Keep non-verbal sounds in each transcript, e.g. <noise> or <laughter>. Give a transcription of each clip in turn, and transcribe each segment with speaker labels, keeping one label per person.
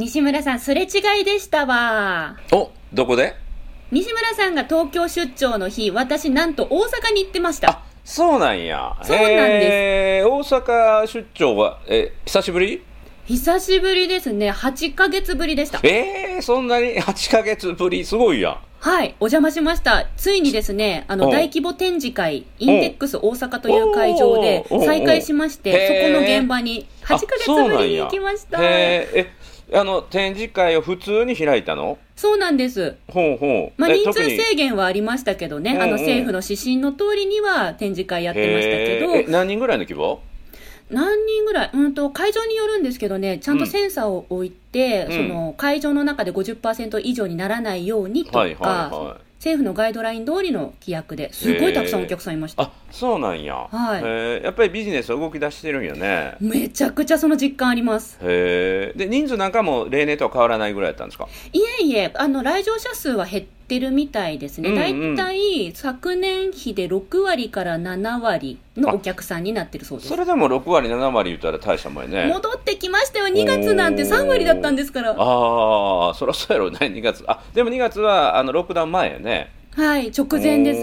Speaker 1: 西村さん、すれ違いでしたわ。
Speaker 2: おどこで？
Speaker 1: 西村さんが東京出張の日、私なんと大阪に行ってました。
Speaker 2: あそうなんや。
Speaker 1: そうなんです。
Speaker 2: 大阪出張はえ久しぶり？
Speaker 1: 久しぶりですね。8ヶ月ぶりでした。
Speaker 2: えー、そんなに？<laughs> 8ヶ月ぶりすごいやん。
Speaker 1: はい、お邪魔しました。ついにですね、あの、
Speaker 2: う。ん
Speaker 1: 大規模展示会、インテックス大阪という会場で再開しまして、そこの現場に8ヶ月ぶりに行きました。
Speaker 2: あそうなんや。へーえあの展示会を普通に開いたの？
Speaker 1: そうなんです。
Speaker 2: ほうほう。
Speaker 1: まあ、人数制限はありましたけどね、
Speaker 2: うんうん。
Speaker 1: あの政府の指針の通りには展示会やってましたけど、
Speaker 2: 何人ぐらいの規模？
Speaker 1: 何人ぐらい、うんと、会場によるんですけどね、ちゃんとセンサーを置いて、
Speaker 2: うん。
Speaker 1: その会場の中で50%以上にならないようにとか、
Speaker 2: はいはいはい
Speaker 1: 政府のガイドライン通りの規約ですごいたくさんお客さんいました。
Speaker 2: あそうなんや、
Speaker 1: はい。
Speaker 2: へーやっぱりビジネスは動き出してるんよね。
Speaker 1: めちゃくちゃその実感あります。
Speaker 2: へえで人数なんかも例年とは変わらないぐらいだったんですか？
Speaker 1: いえいえ、あの、来場者数は減ってるみたいですね。
Speaker 2: うんう
Speaker 1: だい
Speaker 2: ん
Speaker 1: たい昨年比で6割から7割のお客さんになってるそうです
Speaker 2: そ。れでも6割7割言ったら大したもんやね
Speaker 1: 戻ってきましたよ。2月なんて3割だったんですから。
Speaker 2: ああそりゃそうやろうね2月あでも2月はあのロックダウン前やね
Speaker 1: はい、直前で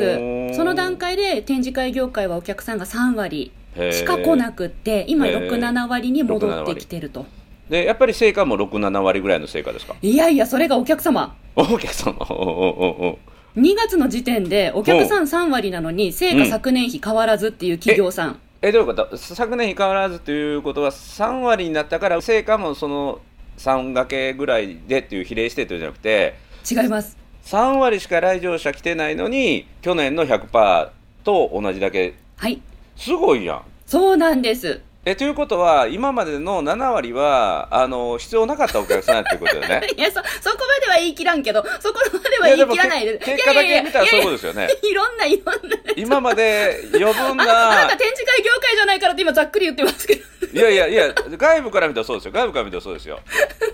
Speaker 1: す。その段階で展示会業界はお客さんが3割しか来なくって、今
Speaker 2: へー
Speaker 1: 6、7割に戻ってきてると。
Speaker 2: でやっぱり成果も67割ぐらいの成果ですか？
Speaker 1: いやいや、それがお客様。
Speaker 2: お客様おおおお
Speaker 1: 2月の時点でお客さん3割なのに、成果昨年比変わらずっていう企業さん。
Speaker 2: えどういうこと？昨年比変わらずということは3割になったから成果もその3掛けぐらいでっていう比例してというんじゃなくて
Speaker 1: 違います。
Speaker 2: 3割しか来場者来てないのに去年の100%と同じだけ
Speaker 1: はい。
Speaker 2: すごいやん
Speaker 1: そうなんです。
Speaker 2: えということは今までの7割はあの必要なかったお客さんっていうことだよね？<laughs>
Speaker 1: いや、そ、そこまでは言い切らんけど、そこまでは言い切らないで。
Speaker 2: け結果だけ見たらそういうことですよね
Speaker 1: いろんな、いろんな。
Speaker 2: 今まで余分
Speaker 1: あな
Speaker 2: な
Speaker 1: た展示会業界じゃないからって今ざっくり言ってますけど。
Speaker 2: いやいやいや外部から見たらそうですよ外部から見たらそうですよ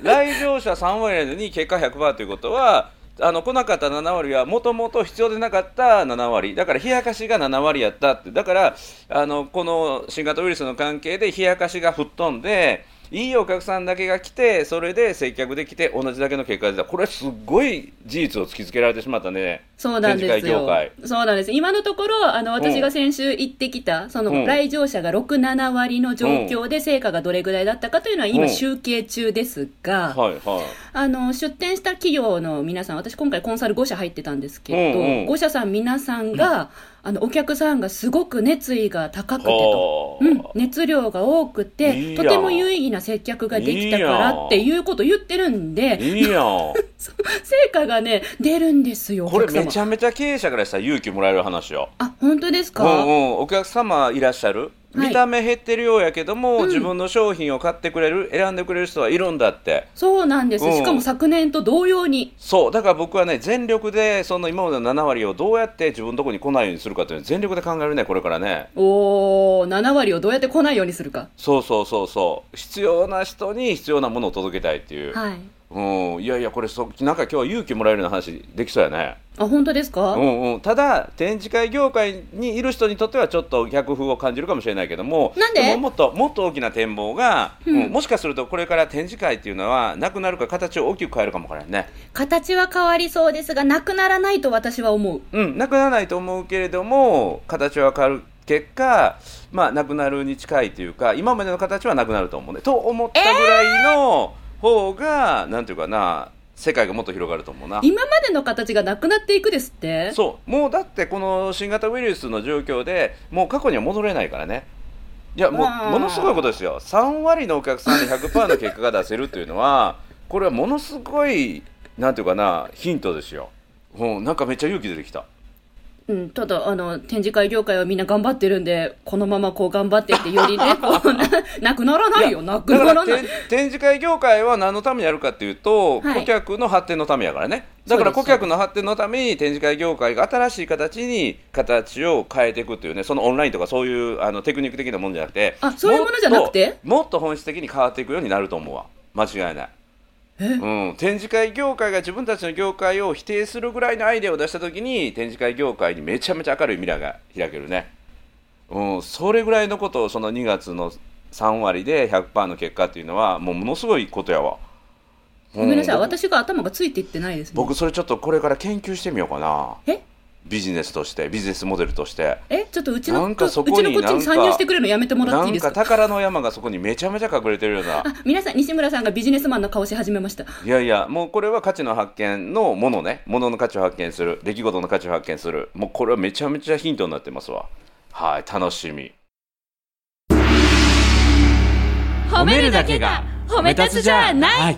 Speaker 2: 来場者3割なのに結果100%ということはあの来なかった7割はもともと必要でなかった7割。だから冷やかしが7割やったって。だからあのこの新型ウイルスの関係で冷やかしが吹っ飛んでいいお客さんだけが来てそれで接客できて同じだけの結果が出た。これすっごい事実を突きつけられてしまったね。
Speaker 1: そうなんですよ。
Speaker 2: 界。
Speaker 1: そうなんです。今のところ、あの、私が先週行ってきた、その、
Speaker 2: うん。
Speaker 1: 来場者が6、7割の状況で成果がどれぐらいだったかというのは今
Speaker 2: うん。
Speaker 1: 集計中ですが、
Speaker 2: はいはい。
Speaker 1: あの、出展した企業の皆さん、私今回コンサル5社入ってたんですけど、
Speaker 2: うんうん。
Speaker 1: 5社さん皆さんが、あの、お客さんがすごく熱意が高くてと。
Speaker 2: はあ。
Speaker 1: うん、熱量が多くてとても有意義な接客ができたからっていうことを言ってるんで。
Speaker 2: いいやん。<laughs>
Speaker 1: 成果がね出るんですよお
Speaker 2: これめちゃめちゃ経営者からしたら勇気もらえる話よ。
Speaker 1: あ本当ですか、
Speaker 2: うんうん、お客様いらっしゃる、
Speaker 1: はい
Speaker 2: 見た目減ってるようやけども、
Speaker 1: うん。
Speaker 2: 自分の商品を買ってくれる選んでくれる人はいるんだって。
Speaker 1: そうなんです、
Speaker 2: うん。
Speaker 1: しかも昨年と同様に。
Speaker 2: そう。だから僕はね全力でその今までの7割をどうやって自分のところに来ないようにするかというのを全力で考えるねこれからね。
Speaker 1: おー7割をどうやって来ないようにするか。
Speaker 2: そうそうそうそう。必要な人に必要なものを届けたいっていう、
Speaker 1: はい
Speaker 2: うん、いやいやこれそなんか今日は勇気もらえるような話できそうやね。
Speaker 1: あ本当ですか、
Speaker 2: うんうん、ただ展示会業界にいる人にとってはちょっと逆風を感じるかもしれないけども
Speaker 1: なんで？
Speaker 2: ももっともっと大きな展望が、
Speaker 1: うん。
Speaker 2: うん。もしかするとこれから展示会っていうのはなくなるか形を大きく変えるかもわからんね、
Speaker 1: 形は変わりそうですがなくならないと私は思う。
Speaker 2: うん、なくならないと思うけれども形は変わる結果、まあ、なくなるに近いというか今までの形はなくなると思うね。と思ったぐらいの方が、なんていうかな世界がもっと広がると思うな。
Speaker 1: 今までの形がなくなっていくですって。
Speaker 2: そう。もうだってこの新型ウイルスの状況でもう過去には戻れないからね。いやもうものすごいことですよ。3割のお客さんに100%の結果が出せるっていうのはこれはものすごいなんていうかなヒントですよ、うん、なんかめっちゃ勇気出てきた
Speaker 1: うん、ただあの展示会業界はみんな頑張ってるんでこのままこう頑張ってってよりね <laughs> こうななくならないよ。なくならない。
Speaker 2: て展示会業界は何のためにやるかっていうと、
Speaker 1: はい。
Speaker 2: 顧客の発展のためやからね。だから顧客の発展のために展示会業界が新しい形に形を変えていくっていうねそのオンラインとかそういうあのテクニック的なものじゃなくて
Speaker 1: あそういうものじゃなくて？
Speaker 2: もっともっと本質的に変わっていくようになると思うわ。間違いない。うん、展示会業界が自分たちの業界を否定するぐらいのアイデアを出した時に展示会業界にめちゃめちゃ明るい未来が開けるね、うん、それぐらいのことをその2月の3割で100%の結果っていうのはもうものすごいことやわ、
Speaker 1: ごめんなさい、
Speaker 2: うん
Speaker 1: 私が頭がついていってないですね。
Speaker 2: 僕それちょっとこれから研究してみようかな。
Speaker 1: え？
Speaker 2: ビジネスとしてビジネスモデルとして。
Speaker 1: えちょっとうちの
Speaker 2: なんかそこに
Speaker 1: うちのこっちに参入してくれるのやめてもらっ
Speaker 2: なんか
Speaker 1: ていいですか？
Speaker 2: 宝の山がそこにめちゃめちゃ隠れてるような。
Speaker 1: あ皆さん西村さんがビジネスマンの顔し始めました。
Speaker 2: いやいやもうこれは価値の発見のものね。ものの価値を発見する。出来事の価値を発見する。もうこれはめちゃめちゃヒントになってますわ。はい楽しみ。
Speaker 1: 褒めるだけが褒め立つじゃない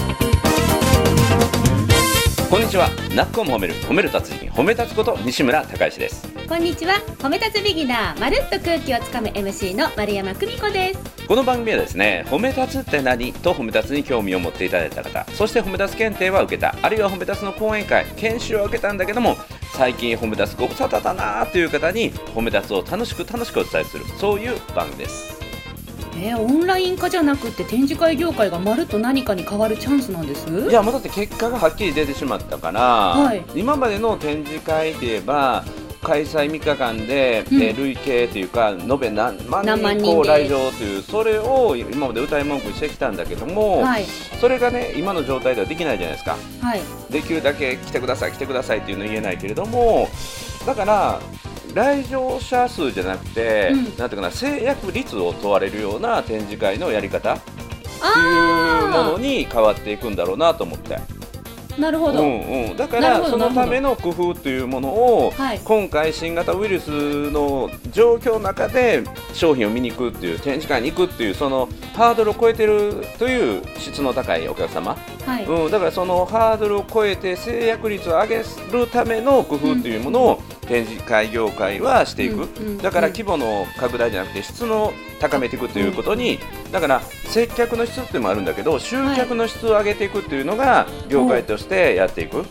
Speaker 2: こんにちは。なっこも褒める褒める達人褒め立つこと西村孝之です。
Speaker 1: こんにちは。褒め立つビギナーまるっと空気をつかむ MC の丸山久美子です。
Speaker 2: この番組はですね褒め立つって何？と褒め立つに興味を持っていただいた方そして褒め立つ検定は受けたあるいは褒め立つの講演会研修は受けたんだけども最近褒め立つご無沙汰だなという方に褒め立つを楽しく楽しくお伝えするそういう番組です
Speaker 1: えー、オンライン化じゃなくて展示会業界がまるっと何かに変わるチャンスなんです？
Speaker 2: いやもうだって結果がはっきり出てしまったから、
Speaker 1: はい。
Speaker 2: 今までの展示会で言えば開催3日間で、
Speaker 1: うん。
Speaker 2: えー累計というか延べ何万
Speaker 1: 人
Speaker 2: こう来場というそれを今まで歌い文句にしてきたんだけども、
Speaker 1: はい。
Speaker 2: それがね今の状態ではできないじゃないですか。
Speaker 1: はい。
Speaker 2: できるだけ来てください来てくださいっていうの言えないけれどもだから来場者数じゃなくて、
Speaker 1: うん。
Speaker 2: なんていうかな制約率を問われるような展示会のやり方っていう
Speaker 1: あ
Speaker 2: ものに変わっていくんだろうなと思って。
Speaker 1: なるほど、
Speaker 2: うんうん、だからそのための工夫というものを、
Speaker 1: はい。
Speaker 2: 今回新型ウイルスの状況の中で商品を見に行くっていう展示会に行くっていうそのハードルを超えてるという質の高いお客様、
Speaker 1: はい、
Speaker 2: うん、だからそのハードルを超えて制約率を上げるための工夫というものを展示会業界はしていく、
Speaker 1: うんうん。
Speaker 2: だから規模の拡大じゃなくて質の高めていくということに、だから接客の質っていうのもあるんだけど集客の質を上げていくっていうのが業界としてやっていく。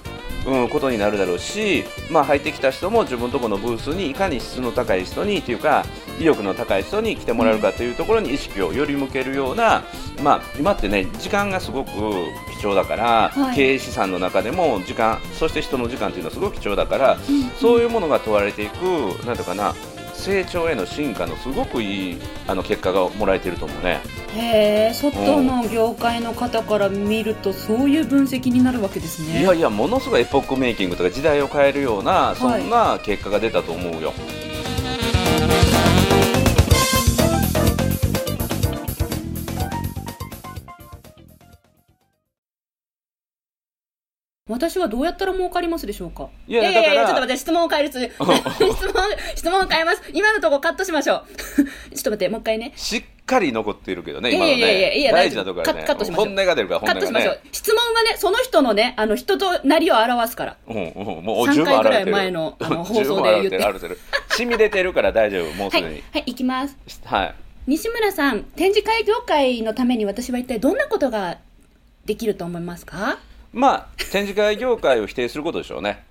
Speaker 2: うん、ことになるだろうし、まあ、入ってきた人も自分のところのブースにいかに質の高い人にというか意欲の高い人に来てもらえるかというところに意識をより向けるような、まあ、今ってね時間がすごく貴重だから、
Speaker 1: はい
Speaker 2: 経営資産の中でも時間そして人の時間というのはすごく貴重だから、
Speaker 1: うん
Speaker 2: そういうものが問われていくなんていうかな成長への進化のすごくいいあの結果がもらえてると思うね。
Speaker 1: へえ外の業界の方から見るとそういう分析になるわけですね
Speaker 2: いやいやものすごいエポックメイキングとか時代を変えるようなそ
Speaker 1: はい
Speaker 2: んな結果が出たと思うよ。
Speaker 1: 私はどうやったら儲かりますでしょうか？
Speaker 2: いや
Speaker 1: いやいやちょっと待って質問を変えるつ <laughs> 質問質問を変えます。今のとこカットしましょう。<laughs> ちょっと待ってもう一回ね。
Speaker 2: しっかり残っているけどね、今の
Speaker 1: いやいやい
Speaker 2: ね。
Speaker 1: や
Speaker 2: 大事なところはね。
Speaker 1: カットしましょう。
Speaker 2: 本音が出るから、本音が
Speaker 1: カットしましょう。
Speaker 2: ね。
Speaker 1: 質問はねその人のねあの人となりを表すから。
Speaker 2: うんうん、もう
Speaker 1: 3
Speaker 2: 十分
Speaker 1: 回ぐらい。前のあの放送で言って。
Speaker 2: 洗る洗る。染み出てるから大丈夫、もうす
Speaker 1: はい
Speaker 2: でに。
Speaker 1: はい行きます。
Speaker 2: はい。
Speaker 1: 西村さん展示会業界のために私は一体どんなことができると思いますか？
Speaker 2: まあ、展示会業界を否定することでしょうね。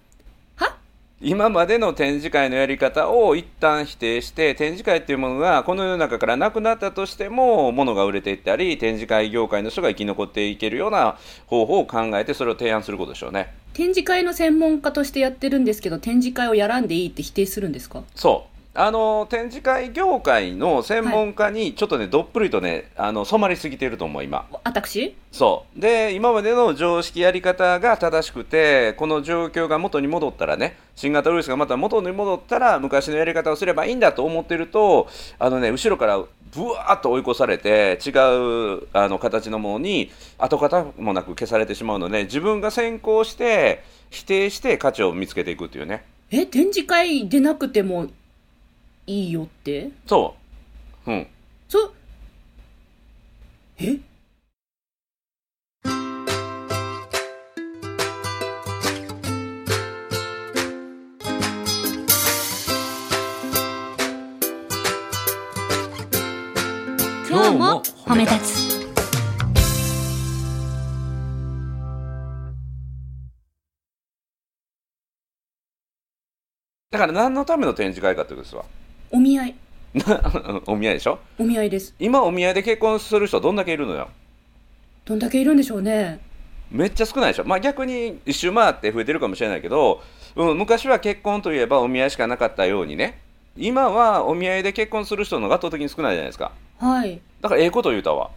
Speaker 1: は？
Speaker 2: 今までの展示会のやり方を一旦否定して展示会っていうものがこの世の中からなくなったとしても物が売れていったり展示会業界の人が生き残っていけるような方法を考えてそれを提案することでしょうね。
Speaker 1: 展示会の専門家としてやってるんですけど展示会をやらんでいいって否定するんですか？
Speaker 2: そうあの展示会業界の専門家にちょっとね、どっぷりとねあの染まりすぎていると思う今。
Speaker 1: 私？
Speaker 2: そう。で今までの常識やり方が正しくてこの状況が元に戻ったらね新型ウイルスがまた元に戻ったら昔のやり方をすればいいんだと思ってるとあのね後ろからぶわーっと追い越されて違うあの形のものに跡形もなく消されてしまうので自分が先行して否定して価値を見つけていくっていうね。
Speaker 1: え展示会でなくてもいいよって？
Speaker 2: そう。うん。
Speaker 1: そえ？今日も褒め立つ。
Speaker 2: だから何のための展示会かってことですわ
Speaker 1: お見合い。<laughs>
Speaker 2: お見合いでしょ？
Speaker 1: お見合いです。
Speaker 2: 今お見合いで結婚する人どんだけいるのよ。
Speaker 1: どんだけいるんでしょうね。
Speaker 2: めっちゃ少ないでしょ、まあ、逆に一周回って増えてるかもしれないけど、うん、昔は結婚といえばお見合いしかなかったようにね。今はお見合いで結婚する人の方が圧倒的に少ないじゃないですか。
Speaker 1: はい。
Speaker 2: だからええこと言うたわ、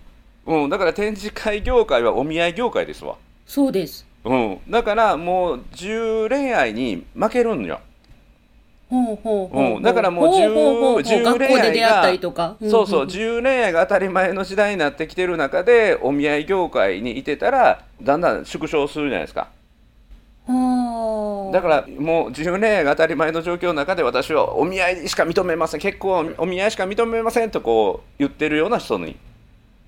Speaker 2: うん、だから展示会業界はお見合い業界ですわ、
Speaker 1: そうです。
Speaker 2: うん、だからもう10恋愛に負けるんよ。
Speaker 1: ほうほうほうほ
Speaker 2: う。ん。だからもう
Speaker 1: ほほうほうほう。
Speaker 2: 10
Speaker 1: 学校で出会ったりとか。
Speaker 2: そうそう、
Speaker 1: ん。ん
Speaker 2: 10恋愛が当たり前の時代になってきてる中でお見合い業界にいてたらだんだん縮小するじゃないですか。
Speaker 1: はあ
Speaker 2: だからもう10恋愛が当たり前の状況の中で私はお見合いしか認めません。結婚お見合いしか認めませんとこう言ってるような人に。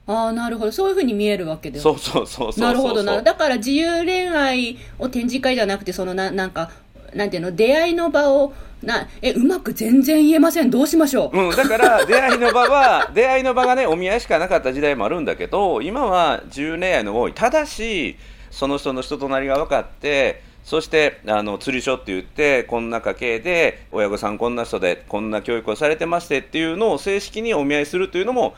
Speaker 1: ああなるほど。そういうふうに見えるわけです
Speaker 2: そうそうそうそうそう。
Speaker 1: なるほどな。だから自由恋愛を展示会じゃなくてそのななんかなんていうの出会いの場をなえうまく全然言えません。どうしましょう、
Speaker 2: うん、だから <laughs> 出会いの場は出会いの場がねお見合いしかなかった時代もあるんだけど今は10恋愛の多い。ただしその人の人となりが分かってそしてあの釣り所って言ってこんな家系で親御さんこんな人でこんな教育をされてましてっていうのを正式にお見合いするというのも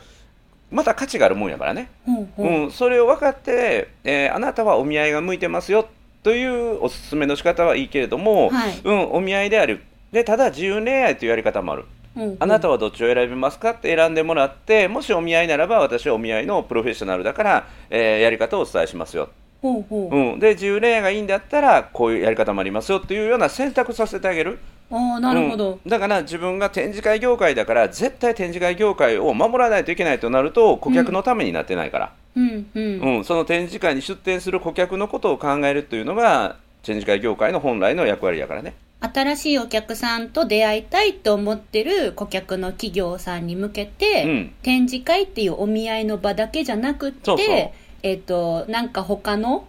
Speaker 2: また価値があるもんやからね、
Speaker 1: ほうほう
Speaker 2: うん、それを分かって、えーあなたはお見合いが向いてますよというおすすめの仕方はいいけれども、
Speaker 1: はい。
Speaker 2: うん、お見合いである。でただ自由恋愛というやり方もある。
Speaker 1: うんうん。
Speaker 2: あなたはどっちを選びますかって選んでもらってもしお見合いならば私はお見合いのプロフェッショナルだから、えーやり方をお伝えしますよ、
Speaker 1: ほうほう。
Speaker 2: うん、で自由恋愛がいいんだったらこういうやり方もありますよっていうような選択させてあげる。
Speaker 1: ああなるほど、
Speaker 2: うん。だから自分が展示会業界だから絶対展示会業界を守らないといけないとなると顧客のためになってないから、
Speaker 1: うん。うん。
Speaker 2: うん。その展示会に出展する顧客のことを考えるというのが展示会業界の本来の役割だからね。
Speaker 1: 新しいお客さんと出会いたいと思ってる顧客の企業さんに向けて、
Speaker 2: うん。
Speaker 1: 展示会っていうお見合いの場だけじゃなくって
Speaker 2: そうそう
Speaker 1: えっ、となんか他の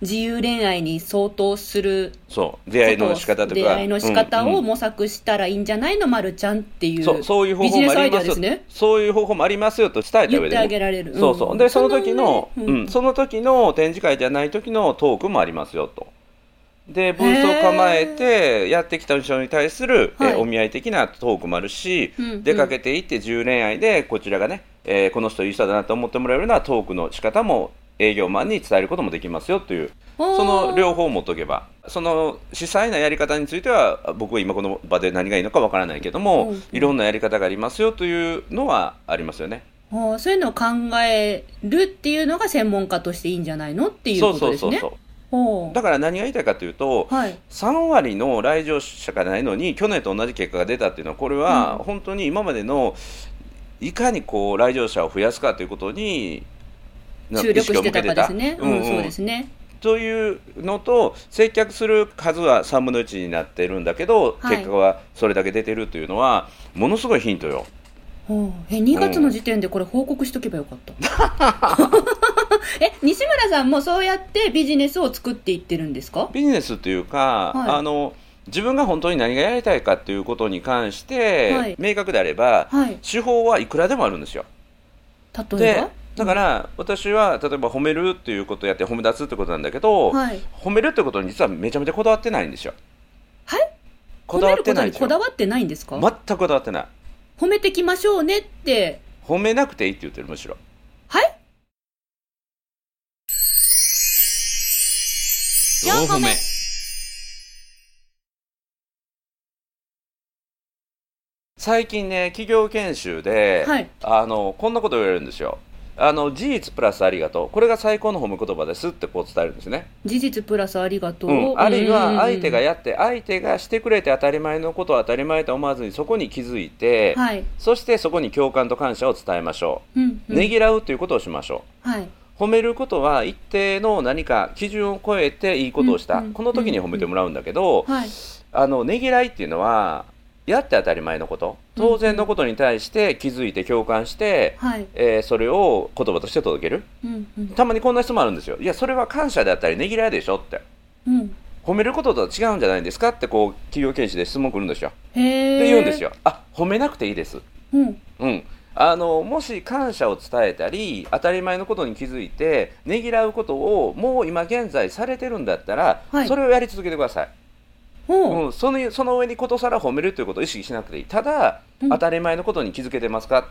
Speaker 1: 自由恋愛に相当する
Speaker 2: そう。出会いの仕方とか。
Speaker 1: 出会いの仕方
Speaker 2: うんうん。
Speaker 1: を模索したらいいんじゃないの、まるちゃんっていう
Speaker 2: そう。そういう方
Speaker 1: ビジネスアイデ
Speaker 2: 法もありますよ
Speaker 1: アですね。
Speaker 2: そういう方法もありますよと伝えた
Speaker 1: 言ってあ
Speaker 2: 上でね、
Speaker 1: げられる、
Speaker 2: そうそう。でその時の
Speaker 1: そ
Speaker 2: うん、その時の展示会じゃない時のトークもありますよとでブースを構えてやってきた人に対する、え
Speaker 1: はい。
Speaker 2: お見合い的なトークもあるし、
Speaker 1: うんうん。
Speaker 2: 出かけていって10恋愛でこちらがね、えーこの人いい人だなと思ってもらえるようなトークの仕方も営業マンに伝えることもできますよというその両方を持っとけばその主催なやり方については僕は今この場で何がいいのかわからないけども、いろんなやり方がありますよというのはありますよね。
Speaker 1: そういうのを考えるっていうのが専門家としていいんじゃないのっていうことですね。
Speaker 2: そうそうそう
Speaker 1: ほう
Speaker 2: だから何が言いたいかというと、
Speaker 1: はい。
Speaker 2: 3割の来場者がないのに去年と同じ結果が出たっていうのはこれは
Speaker 1: うん。
Speaker 2: 本当に今までのいかにこう来場者を増やすかということにな
Speaker 1: 注力してたかですね。
Speaker 2: 意識を向けてた。
Speaker 1: うん、そうですね。
Speaker 2: というのと接客する数は3分の1になってるんだけど、
Speaker 1: はい。
Speaker 2: 結果はそれだけ出てるというのはものすごいヒントよ。
Speaker 1: え2月の時点でこれ報告しとけばよかった、<laughs> え西村さんもそうやってビジネスを作っていってるんですか？
Speaker 2: ビジネスというか、
Speaker 1: はい
Speaker 2: あの自分が本当に何がやりたいかということに関して、
Speaker 1: はい
Speaker 2: 明確であれば、
Speaker 1: はい
Speaker 2: 手法はいくらでもあるんですよ。
Speaker 1: 例え
Speaker 2: で
Speaker 1: ば
Speaker 2: だから私は例えば褒めるっていうことをやって褒め立つってことなんだけど、
Speaker 1: はい
Speaker 2: 褒めるってことに実はめちゃめちゃこだわってないんですよ。
Speaker 1: はい？
Speaker 2: こだわってない
Speaker 1: こ。だわってないんですか、
Speaker 2: 全くこだわってない。
Speaker 1: 褒めてきましょうねって
Speaker 2: 褒めなくていいって言ってるむしろ。
Speaker 3: 4個目。
Speaker 2: 最近ね企業研修で、
Speaker 1: はい。
Speaker 2: あのこんなこと言われるんですよ。あの事実プラスありがとう。これが最高の褒め言葉ですってこう伝えるんですね。
Speaker 1: 事実プラスありがとう、
Speaker 2: うん、あるいは相手が
Speaker 1: や
Speaker 2: やって相手がしてくれて当たり前のことを当たり前と思わずにそこに気づいて、
Speaker 1: はい、
Speaker 2: そしてそこに共感と感謝を伝えましょ
Speaker 1: う。ん
Speaker 2: う、ねぎらうということをしましょ
Speaker 1: はい、
Speaker 2: う褒めることは一定の何か基準を超えていいことをした、
Speaker 1: うんうん
Speaker 2: この時に褒めてもらうんだけど、
Speaker 1: はい、
Speaker 2: あのねぎらいっていうのはやって当たり前のこと。当然のことに対して気づいて共感して、
Speaker 1: はい、
Speaker 2: えーそれを言葉として届ける。
Speaker 1: うんうん。
Speaker 2: たまにこんな質問あるんですよ。いやそれは感謝であったりねぎらいでしょって。
Speaker 1: うん、
Speaker 2: 褒めることとは違うんじゃないですかってこう企業研修で質問来るんですよ。
Speaker 1: へえ
Speaker 2: で言うんですよ。あ褒めなくていいです。
Speaker 1: うん。
Speaker 2: うんあのもし感謝を伝えたり当たり前のことに気づいてねぎらうことをもう今現在されてるんだったら、
Speaker 1: はい。
Speaker 2: それをやり続けてください、
Speaker 1: う。
Speaker 2: ん、そのその上にことさら褒めるということを意識しなくていい。ただ、
Speaker 1: うん。
Speaker 2: 当たり前のことに気づけてますか、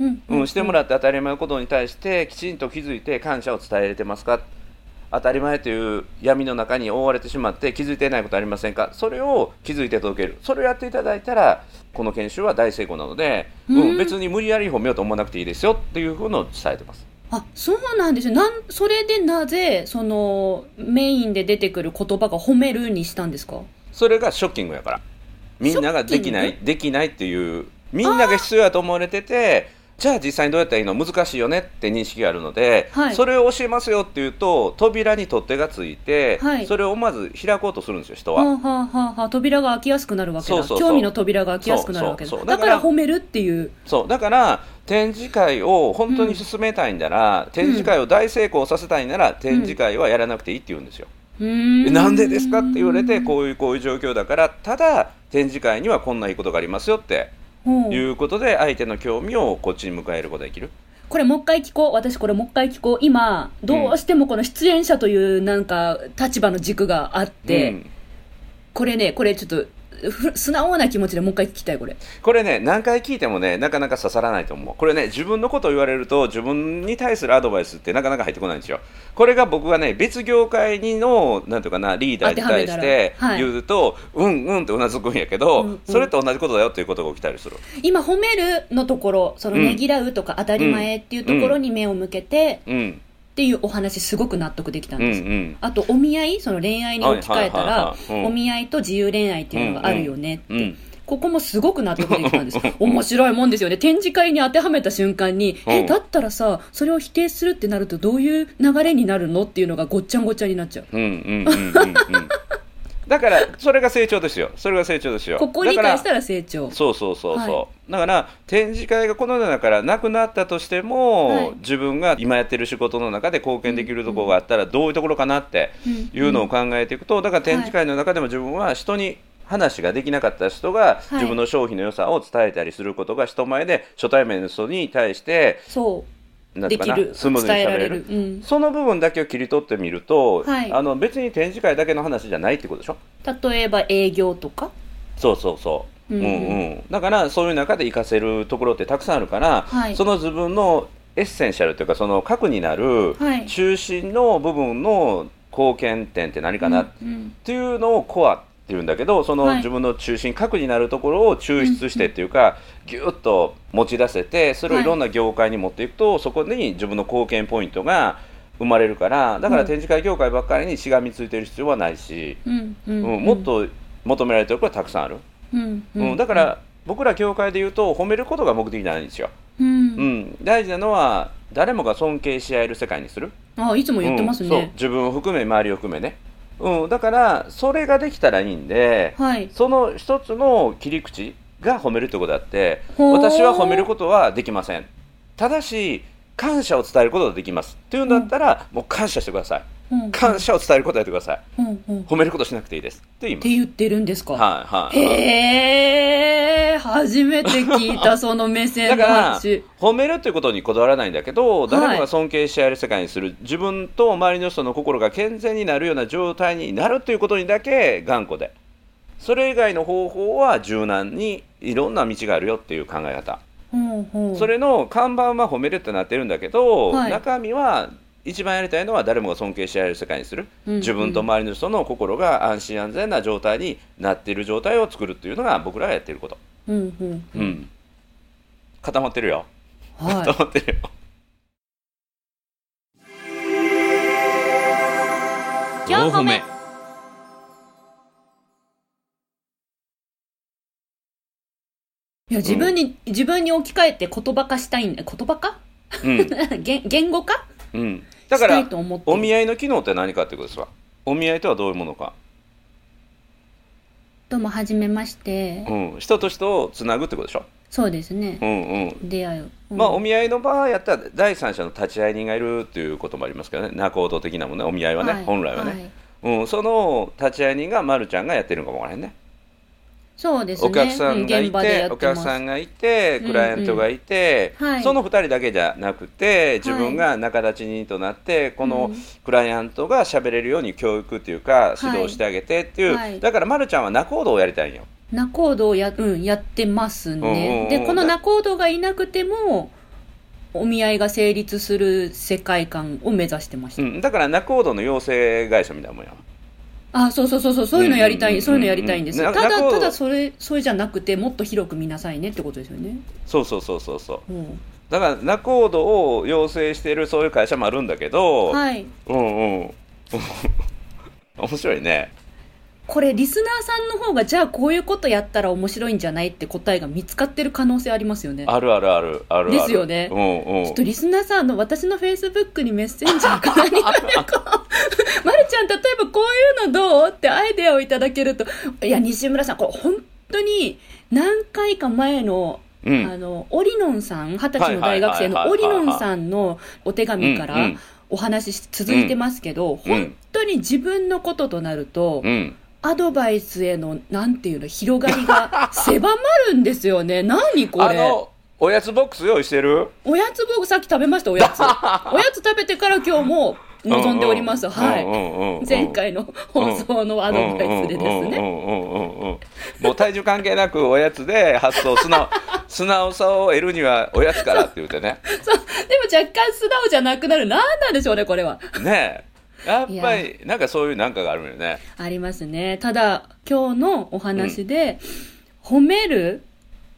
Speaker 1: うん
Speaker 2: うんしてもらって当たり前のことに対してきちんと気づいて感謝を伝えれてますか？当たり前という闇の中に覆われてしまって気づいていないことありませんか？それを気づいて届ける。それをやっていただいたらこの研修は大成功なので、
Speaker 1: うん
Speaker 2: うん、別に無理やり褒めようと思わなくていいですよっていうふうのを伝えてます。
Speaker 1: あ、そうなんですよ。なん、それでなぜ、その、メインで出てくる言葉が褒めるにしたんですか？
Speaker 2: それがショッキングやからみんなができないできないっていうみんなが必要やと思われててじゃあ実際にどうやったらいいの？難しいよねって認識があるので、
Speaker 1: はい
Speaker 2: それを教えますよっていうと扉に取っ手がついて、
Speaker 1: はい
Speaker 2: それをまず開こうとするんですよ人は。
Speaker 1: はあ、はあは扉が開きやすくなるわけだ。興味の扉が開きやすくなるわけだ。だ
Speaker 2: から
Speaker 1: 褒めるっていう。
Speaker 2: そうだから展示会を本当に進めたいんなら、展示会を大成功させたいなら、展示会はやらなくていいって言うんですよ。
Speaker 1: うん
Speaker 2: なんでですかって言われてこういうこういう状況だからただ展示会にはこんないいことがありますよっていうことで相手の興味をこっちに迎えることができる。
Speaker 1: これもう一回聞こう。私これもう一回聞こう。今、どうしてもこの出演者というなんか立場の軸があって、
Speaker 2: うん
Speaker 1: これね、これちょっと、ふ素直な気持ちでもう一回聞きたい、これ。
Speaker 2: これね何回聞いてもねなかなか刺さらないと思う。これね自分のことを言われると自分に対するアドバイスってなかなか入ってこないんですよ。これが僕がね別業界にのなんていうかなリーダーに対し
Speaker 1: 当ては
Speaker 2: て
Speaker 1: めたら。はい。
Speaker 2: 言うと、うんうんってうなずくんやけど、
Speaker 1: うんうん。
Speaker 2: それと同じことだよっていうことが起きたりする。
Speaker 1: 今、褒めるのところ、その
Speaker 2: うん
Speaker 1: ねぎらうとか当たり前っていうところに目を向けて
Speaker 2: うん
Speaker 1: っていうお話すごく納得できたん
Speaker 2: うんう
Speaker 1: です。
Speaker 2: ん
Speaker 1: あと、お見合い、その恋愛に置き換えたらお見合いと自由恋愛っていうのがあるよねって。
Speaker 2: うん
Speaker 1: ここもすごく納得できたんです。<laughs> 面白いもんですよね。展示会に当てはめた瞬間に、
Speaker 2: うん
Speaker 1: え、だったらさ、それを否定するってなるとどういう流れになるのっていうのがごっちゃんごっちゃになっちゃう。
Speaker 2: うんうんうんうんうんだからそれが成長ですよ。それが成長ですよ。
Speaker 1: ここを理
Speaker 2: だから
Speaker 1: 解したら成長。
Speaker 2: そうそうそうそう、
Speaker 1: は
Speaker 2: だから展示会がこの世の中からなくなったとしても、
Speaker 1: はい。
Speaker 2: 自分が今やってる仕事の中で貢献できるところがあったらどういうところかなっていうのを考えていくとだから展示会の中でも自分は人に話ができなかった人が
Speaker 1: い。
Speaker 2: 自分の商品の良さを伝えたりすることが人前で初対面の人に対して
Speaker 1: そう。できる。
Speaker 2: スムーズに
Speaker 1: 伝えら
Speaker 2: 喋れる。
Speaker 1: うん。
Speaker 2: その部分だけを切り取ってみると、
Speaker 1: はい
Speaker 2: あの別に展示会だけの話じゃないってことでしょ？
Speaker 1: 例えば営業とか？
Speaker 2: そうそうそう、
Speaker 1: うん
Speaker 2: うんうんだからそういう中で活かせるところってたくさんあるから、
Speaker 1: はい
Speaker 2: その自分のエッセンシャルというかその核になる
Speaker 1: はい
Speaker 2: 中心の部分の貢献点って何かなっ
Speaker 1: うん
Speaker 2: ていうのをコアっていうんだけどその
Speaker 1: はい。
Speaker 2: 自分の中心核になるところを抽出してっていうか、ギュッと持ち出せてそれをい。ろんな業界に持っていくと、そこに自分の貢献ポイントが生まれるからだから
Speaker 1: うん。
Speaker 2: 展示会業界ばっかりにしがみついてる必要はないし、
Speaker 1: うん。
Speaker 2: もっと求められてることはたくさんある。
Speaker 1: うん。
Speaker 2: うん、だから僕ら教会で言うと褒めることが目的じゃないんですよ、
Speaker 1: うん。
Speaker 2: うん、大事なのは誰もが尊敬し合える世界にする。
Speaker 1: あいつも言ってますね、
Speaker 2: 自分を含め周りを含めね、うん、だからそれができたらいいんで、
Speaker 1: はい。
Speaker 2: その一つの切り口が褒めるってことだって私は褒めることはできません。ただし感謝を伝えることができます。っていうんだったら、もう感謝してください。
Speaker 1: うん
Speaker 2: 感謝を伝えることやってください。
Speaker 1: うんうん。っ
Speaker 2: 褒めることしなくていいです。って言います。
Speaker 1: て言ってるんですか、
Speaker 2: はいはいはい。
Speaker 1: へえ初めて聞いたその目線の
Speaker 2: だから
Speaker 1: 話。
Speaker 2: 褒めるということにこだわらないんだけど、
Speaker 1: い。
Speaker 2: 誰もが尊敬し合える世界にする自分と周りの人の心が健全になるような状態になるということにだけ頑固で。それ以外の方法は柔軟にいろんな道があるよっていう考え方、
Speaker 1: ほうほう
Speaker 2: それの看板は褒めるってなってるんだけど、
Speaker 1: はい。
Speaker 2: 中身は一番やりたいのは誰もが尊敬し合える世界にする、
Speaker 1: うん。
Speaker 2: 自分と周りの人の心が安心安全な状態になっている状態を作るっていうのが僕らがやっていること、
Speaker 1: うんうん
Speaker 2: うん、固まってるよ。
Speaker 1: は
Speaker 2: 固まってるよ。
Speaker 3: 4歩目
Speaker 1: いいや自分に、自分に置き換えて言葉化したいんだ。言葉化？
Speaker 2: うん。<laughs>
Speaker 1: 言言語化？
Speaker 2: うん、だからお見合いの機能って何かってことですわ。お見合いとはどういうものか、
Speaker 1: どうもはじめまして、
Speaker 2: うん、人と人をつなぐってことでしょ、
Speaker 1: そうですね。
Speaker 2: う、んうん。
Speaker 1: 出会いを、うん。
Speaker 2: まあ、お見合いの場合やったら第三者の立ち会い人がいるっていうこともありますけどね。仲人的なもんね。お見合いはね、
Speaker 1: はい。
Speaker 2: 本来はね、
Speaker 1: はい。
Speaker 2: うん、その立ち会い人がまるちゃんがやってるのかもわからへんね
Speaker 1: そうですね。
Speaker 2: お客さんがいて、お客さんがいてクライアントがいて、
Speaker 1: うんうんはい。
Speaker 2: その2人だけじゃなくて自分が仲立ち人となってこの
Speaker 1: うん。
Speaker 2: クライアントが喋れるように教育っていうか
Speaker 1: い。
Speaker 2: 指導してあげてっていう、
Speaker 1: はい。
Speaker 2: だからまるちゃんは仲人をやりたいんよ。
Speaker 1: 仲人をや,、うん、やってますね、
Speaker 2: うんうんうん。
Speaker 1: でこの仲人がいなくてもお見合いが成立する世界観を目指してました、
Speaker 2: うん、だから仲人の養成会社みたいなもんや
Speaker 1: あそうそうそうそうそういうのやりたい、
Speaker 2: うんうんうんうん
Speaker 1: そういうのやりたいんです。よただただそれそれじゃなくてもっと広く見なさいねってことですよね、
Speaker 2: そうそうそうそうそう。
Speaker 1: うん、
Speaker 2: だから仲人を養成しているそういう会社もあるんだけど、
Speaker 1: はい。
Speaker 2: うんうん。<laughs> 面白いね
Speaker 1: これリスナーさんの方がじゃあこういうことやったら面白いんじゃないって答えが見つかってる可能性ありますよね。
Speaker 2: あるあるあるある
Speaker 1: ですよね。
Speaker 2: うんうん。
Speaker 1: ちょっとリスナーさんあの私のフェイスブックにメッセンジャーか何かでこうまるちゃん例えばこういうのどうってアイデアをいただけると。いや西村さんこれ本当に何回か前の
Speaker 2: うん。
Speaker 1: あのオリノンさん二十歳の大学生のオリノンさんのお手紙から
Speaker 2: うんうん。
Speaker 1: お話し続いてますけど、
Speaker 2: うん。
Speaker 1: 本当に自分のこととなると、
Speaker 2: うん
Speaker 1: アドバイスへのなんていうの広がりが狭まるんですよね。<laughs> 何これ。
Speaker 2: あのおやつボックス用意してる？
Speaker 1: おやつ僕さっき食べましたおやつ。<laughs> おやつ食べてから今日も望んでおります、はい、
Speaker 2: い
Speaker 1: 前回の放送のアドバイスでですね
Speaker 2: ねもう体重関係なくおやつで発想素直素直さを得るにはおやつからって言ってね
Speaker 1: そうでも若干素直じゃなくなる何なんでしょうねこれは
Speaker 2: ねえやっぱりなんかそういうなんかがあるよね。
Speaker 1: ありますね。ただ今日のお話で、褒める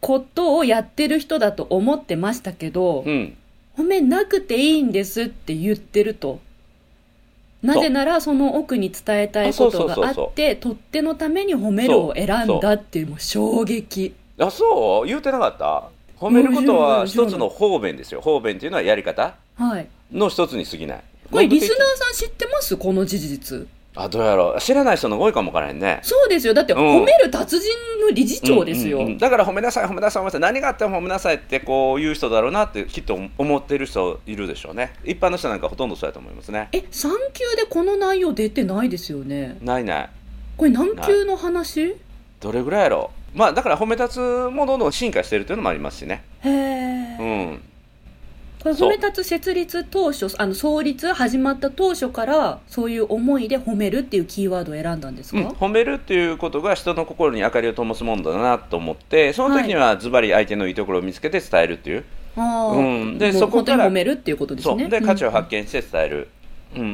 Speaker 1: ことをやってる人だと思ってましたけど、
Speaker 2: うん。
Speaker 1: 褒めなくていいんですって言ってると。なぜならその奥に伝えたいことがあって、取っ手のために褒めるを選んだっていうもう衝撃。
Speaker 2: あそう？言うてなかった？褒めることは
Speaker 1: うん
Speaker 2: 一つの方便ですよ。方便っていうのはやり方
Speaker 1: はい。
Speaker 2: の一つに過ぎない
Speaker 1: これリスナーさん知ってます？この事実。
Speaker 2: あどうやろう。知らない人の多いかもわからへんね。
Speaker 1: そうですよ。だって
Speaker 2: うん。
Speaker 1: 褒める達人の理事長ですよ。
Speaker 2: うんうんうん。だから褒めなさい褒めなさい褒めなさい何があっても褒めなさいってこう言う人だろうなってきっと思ってる人いるでしょうね。一般の人なんかほとんどそうやと思いますね。
Speaker 1: え、産休でこの内容出てないですよね？
Speaker 2: ないない。
Speaker 1: これ何級の話？
Speaker 2: どれぐらいやろう。まあだから褒め立つもどんどん進化してるっていうのもありますしね。
Speaker 1: へえ。
Speaker 2: うん
Speaker 1: これ褒め立つ設立当初、あの創立始まった当初からそういう思いで褒めるっていうキーワードを選んだんですか、
Speaker 2: うん、褒めるっていうことが人の心に明かりを灯すものだなと思ってその時にはズバリ相手のいいところを見つけて伝えるっていう、
Speaker 1: ああ、
Speaker 2: うんでそこから
Speaker 1: 褒めるっていうことですね。
Speaker 2: そうで価値を発
Speaker 1: 見。
Speaker 2: 見して伝える、うん、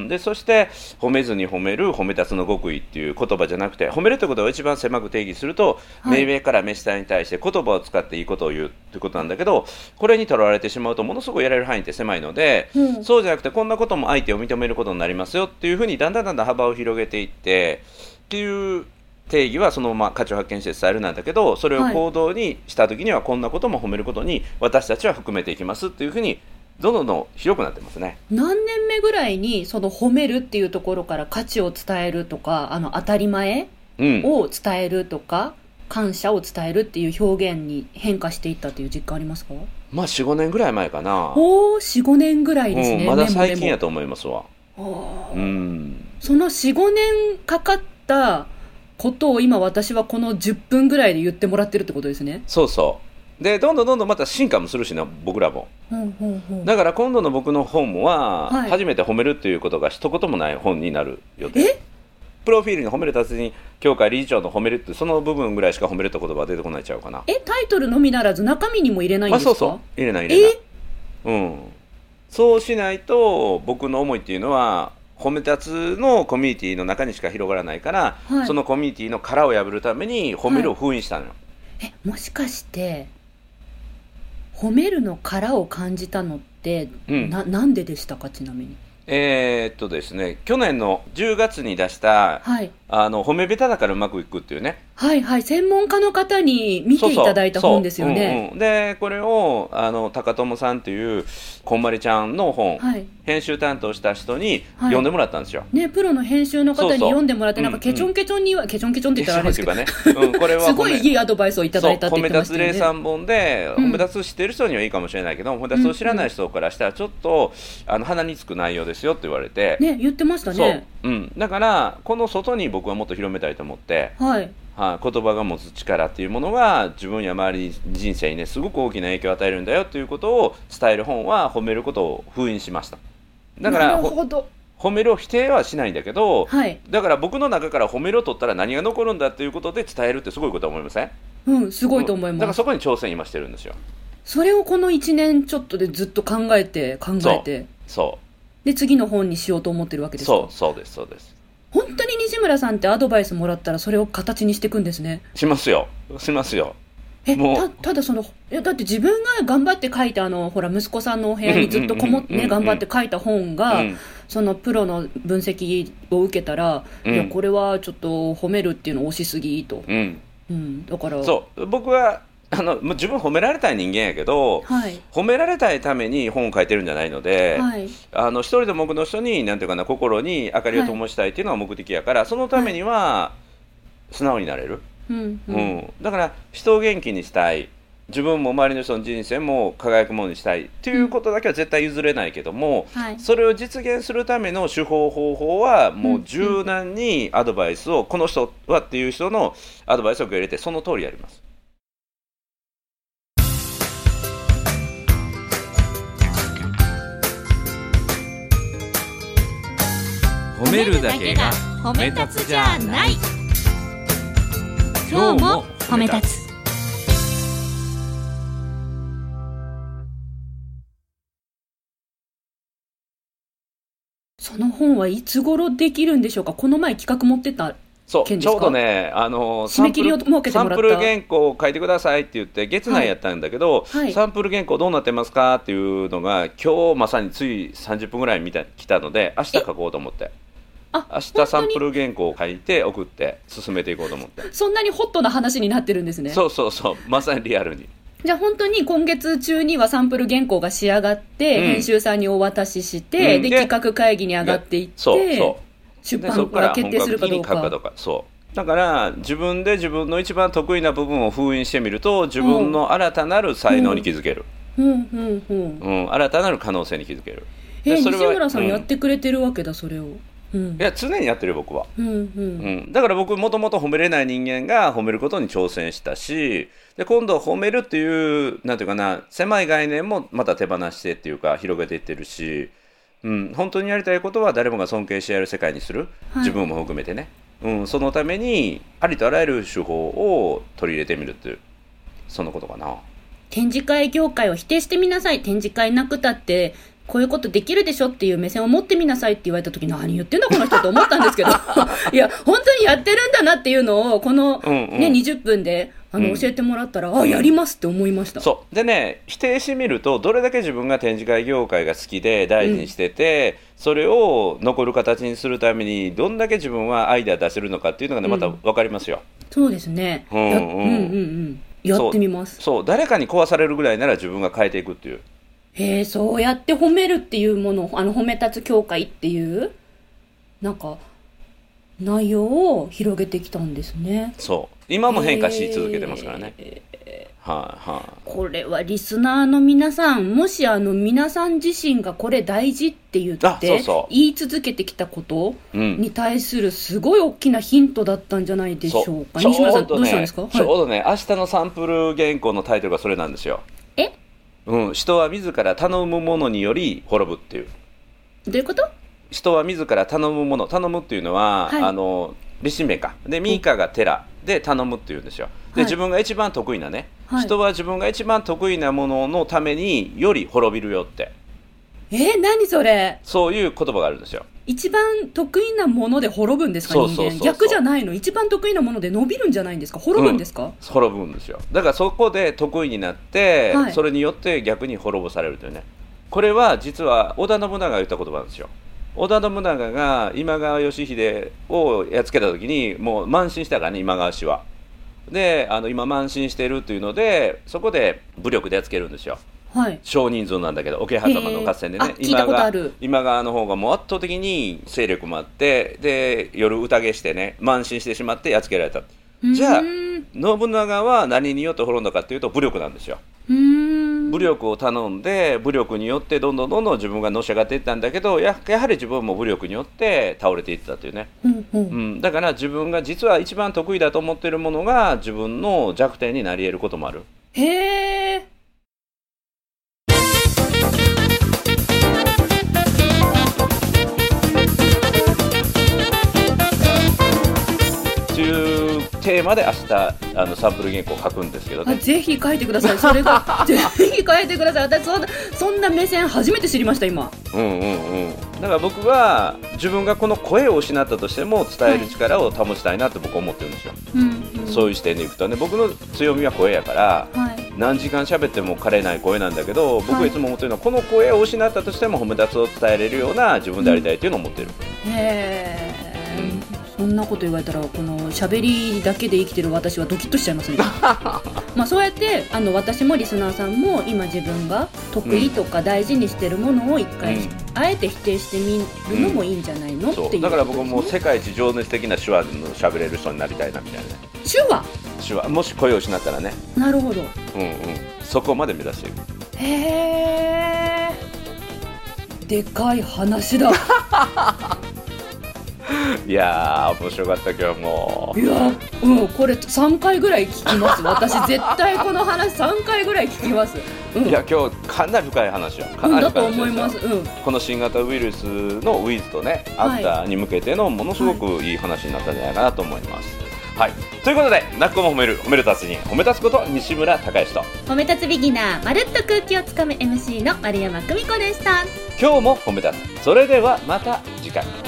Speaker 2: でそして褒めずに褒める褒め立つの極意っていう言葉じゃなくて褒めるってことを一番狭く定義すると、
Speaker 1: はい。
Speaker 2: 目上から目下に対して言葉を使っていいことを言うってことなんだけどこれにとらわれてしまうとものすごくやれる範囲って狭いので、
Speaker 1: うん。
Speaker 2: そうじゃなくてこんなことも相手を認めることになりますよっていうふうにだんだんだんだん幅を広げていってっていう定義はそのまま価値を発見して伝えるなんだけどそれを
Speaker 1: はい。
Speaker 2: 行動にした時にはこんなことも褒めることに私たちは含めていきますっていうふうにどんどんどん広くなってますね。
Speaker 1: 何年目ぐらいにその褒めるっていうところから価値を伝えるとか、あの当たり前
Speaker 2: うん、
Speaker 1: を伝えるとか、感謝を伝えるっていう表現に変化していったっていう実感ありますか？
Speaker 2: まあ45年ぐらい前かな、
Speaker 1: おー、4、5年ぐらいですね。
Speaker 2: うん、まだ最近やと思いますわ。うん
Speaker 1: その4、5年かかったことを今私はこの10分ぐらいで言ってもらってるってことですね。
Speaker 2: そうそうでどんどんどんどんまた進化もするしな僕らも。
Speaker 1: ほうほうほう。
Speaker 2: だから今度の僕の本は、
Speaker 1: はい。
Speaker 2: 初めて褒めるっていうことが一言もない本になる予定。
Speaker 1: え？
Speaker 2: プロフィールに褒める達人協会理事長の褒めるってその部分ぐらいしか褒めるって言葉は出てこないちゃうかな。
Speaker 1: え、タイトルのみならず中身にも入れないんですか？
Speaker 2: あそうそう入れない入れない。うん。そうしないと僕の思いっていうのは褒め立つのコミュニティの中にしか広がらないから、
Speaker 1: はい。
Speaker 2: そのコミュニティの殻を破るために褒めるを封印したのよ、
Speaker 1: え、もしかして、褒めるの殻を感じたのって、
Speaker 2: うん
Speaker 1: な、なんででしたかちなみに？
Speaker 2: えーっとですね去年の10月に出した
Speaker 1: はい。
Speaker 2: あの褒め下手だからうまくいくっていうね。
Speaker 1: はいはい。専門家の方に見ていただいた本ですよね。
Speaker 2: そう。うんうん。でこれをあの高友さんっていうこんまりちゃんの本、
Speaker 1: はい。
Speaker 2: 編集担当した人に
Speaker 1: はい。
Speaker 2: 読んでもらったんですよ。
Speaker 1: ね、プロの編集の方に読んでもらって、なんか
Speaker 2: うん
Speaker 1: ケチョンケチョンには、ケチョンケチョンって言ったらあれですけど、
Speaker 2: ね、うん、これは <laughs>
Speaker 1: すごい
Speaker 2: 褒め
Speaker 1: いいアドバイスをいただいたって言ってましたよね。
Speaker 2: 立つ例3本で、
Speaker 1: うん。
Speaker 2: 褒め立つ知ってる人にはいいかもしれないけど褒め立つを知らない人からしたらちょっと、あの鼻につく内容ですよって言われて、
Speaker 1: ね、言ってましたね。、
Speaker 2: う。ん、だからこの外に僕はもっと広めたいと思って、
Speaker 1: はい。
Speaker 2: はい、言葉が持つ力っていうものが自分や周り人生にねすごく大きな影響を与えるんだよということを伝える本は褒めることを封印しました。だから
Speaker 1: なる
Speaker 2: ほ
Speaker 1: ほど。
Speaker 2: 褒めるを否定はしないんだけど、
Speaker 1: はい。
Speaker 2: だから僕の中から褒めるを取ったら何が残るんだっていうことで伝えるってすごいことは思いません？
Speaker 1: うん、すごいと思います。
Speaker 2: だからそこに挑戦今してるんですよ。
Speaker 1: それをこの1年ちょっとでずっと考えて考えて。
Speaker 2: そ
Speaker 1: で次の本にしようと思ってるわけ
Speaker 2: う
Speaker 1: ですか？
Speaker 2: そうそうですそうです
Speaker 1: 本当に西村さんってアドバイスもらったらそれを形にしていくんですね。
Speaker 2: しますよ。しますよ。
Speaker 1: え
Speaker 2: もう。
Speaker 1: たただそのいやだって自分が頑張って書いたあのほら息子さんのお部屋にずっとこもって頑張って書いた本が、
Speaker 2: うん。
Speaker 1: そのプロの分析を受けたら、
Speaker 2: うん。
Speaker 1: いやこれはちょっと褒めるっていうの押しすぎと、
Speaker 2: うん。
Speaker 1: うん、だから。
Speaker 2: そう。僕はあのもう自分褒められたい人間やけど
Speaker 1: はい。
Speaker 2: 褒められたいために本を書いてるんじゃないので、
Speaker 1: はい。
Speaker 2: あの一人でも多くの人になんていうかな心に明かりを灯したいっていうのが目的やから、そのためには素直になれる、
Speaker 1: うんう
Speaker 2: うん。んだから人を元気にしたい。自分も周りの人の人生も輝くものにしたいっていうことだけは絶対譲れないけども、
Speaker 1: はい。
Speaker 2: それを実現するための手法方法はもう柔軟にアドバイスを、この人はっていう人のアドバイスを受け入れてその通りやります。褒めるだけが
Speaker 3: 褒め立つじゃない。今日も褒め立つ。
Speaker 1: その本はいつ頃できるんでしょうか？この前企画持ってた
Speaker 2: そう
Speaker 1: 件ですか？
Speaker 2: ちょうどねあの
Speaker 1: 締め切りを設けてもらった。
Speaker 2: サンプル原稿を書いてくださいって言って月内やったんだけど、
Speaker 1: はい。
Speaker 2: サンプル原稿どうなってますか？っていうのが今日まさについ30分ぐらい見た来たので明日書こうと思って。
Speaker 1: あ
Speaker 2: 明日サンプル原稿を書いて送って進めていこうと思って。
Speaker 1: そんなにホットな話になってるんですね。
Speaker 2: そうそうそう。まさにリアルに。
Speaker 1: じゃあ本当に今月中にはサンプル原稿が仕上がって、
Speaker 2: うん。
Speaker 1: 編集さんにお渡しして、で
Speaker 2: うん。で
Speaker 1: 企画会議に上がっていって
Speaker 2: そうそう。
Speaker 1: 出
Speaker 2: でそこから
Speaker 1: 版が決定するかどうか。
Speaker 2: どうかそう。だから自分で自分の一番得意な部分を封印してみると自分の新たなる才能に気づける、
Speaker 1: うん。うんうん
Speaker 2: うん、新たなる可能性に気づける。
Speaker 1: え西村さん。やってくれてるわけだそれをうん。
Speaker 2: いや常にやってるよ僕は、
Speaker 1: うんうん。
Speaker 2: うん、だから僕もともと褒めれない人間が褒めることに挑戦したしで今度褒めるっていうなんていうかな狭い概念もまた手放してっていうか広げていってるし、うん、本当にやりたいことは誰もが尊敬し合える世界にする、
Speaker 1: はい。
Speaker 2: 自分も含めてね、うん、そのためにありとあらゆる手法を取り入れてみるっていうそのことかな。
Speaker 1: 展示会業界を否定してみなさい。展示会なくたってこういうことできるでしょっていう目線を持ってみなさいって言われた時何言ってんだこの人と思ったんですけど。<laughs> いや本当にやってるんだなっていうのをこの、
Speaker 2: うんうん。
Speaker 1: ね20分であの、
Speaker 2: うん。
Speaker 1: 教えてもらったらあやりますって思いました。
Speaker 2: そう。でね否定してみるとどれだけ自分が展示会業界が好きで大事にしてて、それを残る形にするためにどんだけ自分はアイデア出せるのかっていうのがねまた分かりますよ、
Speaker 1: そうですね、
Speaker 2: うんうん
Speaker 1: やうんうんうん。やってみます。
Speaker 2: そう。誰かに壊されるぐらいなら自分が変えていくっていう
Speaker 1: へえそうやって褒めるっていうものあの褒め立つ協会っていうなんか内容を広げてきたんですね。
Speaker 2: そう。今も変化し続けてますからね、はいはい、
Speaker 1: これはリスナーの皆さんもしあの皆さん自身がこれ大事って言
Speaker 2: あ
Speaker 1: って
Speaker 2: そうそう。
Speaker 1: 言い続けてきたこと
Speaker 2: うん。
Speaker 1: に対するすごい大きなヒントだったんじゃないでしょうか。
Speaker 2: そう。
Speaker 1: 西村さん
Speaker 2: ど
Speaker 1: うしたんですか、
Speaker 2: ちょう
Speaker 1: はい、
Speaker 2: どね明日のサンプル原稿のタイトルがそれなんですよ。
Speaker 1: え？
Speaker 2: うん、人は自ら頼むものにより滅ぶっていう。
Speaker 1: どういうこと？
Speaker 2: 人は自ら頼むもの。頼むっていうのは、
Speaker 1: はい。
Speaker 2: あの立身弁か。でミーカが寺で頼むっていうんですよ。で、
Speaker 1: はい。
Speaker 2: 自分が一番得意なね、
Speaker 1: はい。
Speaker 2: 人は自分が一番得意なもののためにより滅びるよって。
Speaker 1: えー、何それ？
Speaker 2: そういう言葉があるんですよ
Speaker 1: 一番得意なもので滅ぶんですか人間。逆じゃないの。一番得意なもので伸びるんじゃないんですか？滅ぶんですか、
Speaker 2: 滅ぶんですよ。だからそこで得意になって、
Speaker 1: はい。
Speaker 2: それによって逆に滅ぼされるというね。これは実は織田信長が言った言葉なんですよ。織田信長が今川義秀をやっつけた時にもう慢心したからね今川氏は。であの今慢心してるっていうのでそこで武力でやっつけるんですよ
Speaker 1: はい。
Speaker 2: 少人数なんだけど桶狭間の合戦でね
Speaker 1: へー。あ聞いたことある。
Speaker 2: 今川の方がもう圧倒的に勢力もあってで夜宴してね慢心してしまってやっつけられた。じゃあ信長は何によって滅んだかっていうと武力なんですよ。武力を頼んで武力によってどんどんどんどん自分がのし上がっていったんだけどややはり自分も武力によって倒れていったというね、
Speaker 1: うんう。ん
Speaker 2: うん、だから自分が実は一番得意だと思っているものが自分の弱点になり得ることもある。
Speaker 1: へえ
Speaker 2: テーマで明日あのサンプル原稿を書くんですけどね。
Speaker 1: あぜひ書いてください。それが <laughs> ぜひ書いてください。私そんなそんな目線初めて知りました今。
Speaker 2: うんうんうん。だから僕は自分がこの声を失ったとしても伝える力を保ちたいなって僕は思ってるんですよ、
Speaker 1: うん
Speaker 2: そういう視点でいくとね。僕の強みは声やから
Speaker 1: はい。
Speaker 2: 何時間喋っても枯れない声なんだけど僕はいつも思ってるのはこの声を失ったとしても褒め立つを伝えれるような自分でありたいっていうのを思ってる、
Speaker 1: へえ、そんなこと言われたらこの喋りだけで生きてる私はドキッとしちゃいますね。<laughs> まあそうやってあの私もリスナーさんも今自分が得意とか大事にしてるものを一回、
Speaker 2: うん。
Speaker 1: あえて否定してみるのもいいんじゃないの、っていう。
Speaker 2: そうだから僕も世界一情熱的な手話の喋れる人になりたいなみたいな。ね
Speaker 1: 手話？
Speaker 2: 手話。もし声を失ったらね。
Speaker 1: なるほど。
Speaker 2: うんうん。そこまで目指していく。
Speaker 1: へえでかい話だ <laughs>
Speaker 2: いやー面白かった今日も。
Speaker 1: いやうんこれ3回ぐらい聞きます。私絶対この話3回ぐらい聞きます。うん。
Speaker 2: いや今日かなり深い話よか
Speaker 1: うんだ
Speaker 2: なり深い話
Speaker 1: と思いますうん。
Speaker 2: この新型ウイルスのウィズとね、
Speaker 1: はい。
Speaker 2: アフターに向けてのものすごくいい話になったんじゃないかなと思います。はい、ということで、なっこも褒める、褒める達人、褒め立つこと西村孝之と、
Speaker 1: 褒め立つビギナーまるっと空気をつかむ MC の丸山久美子でした。
Speaker 2: 今日も褒め立つ。それではまた次回。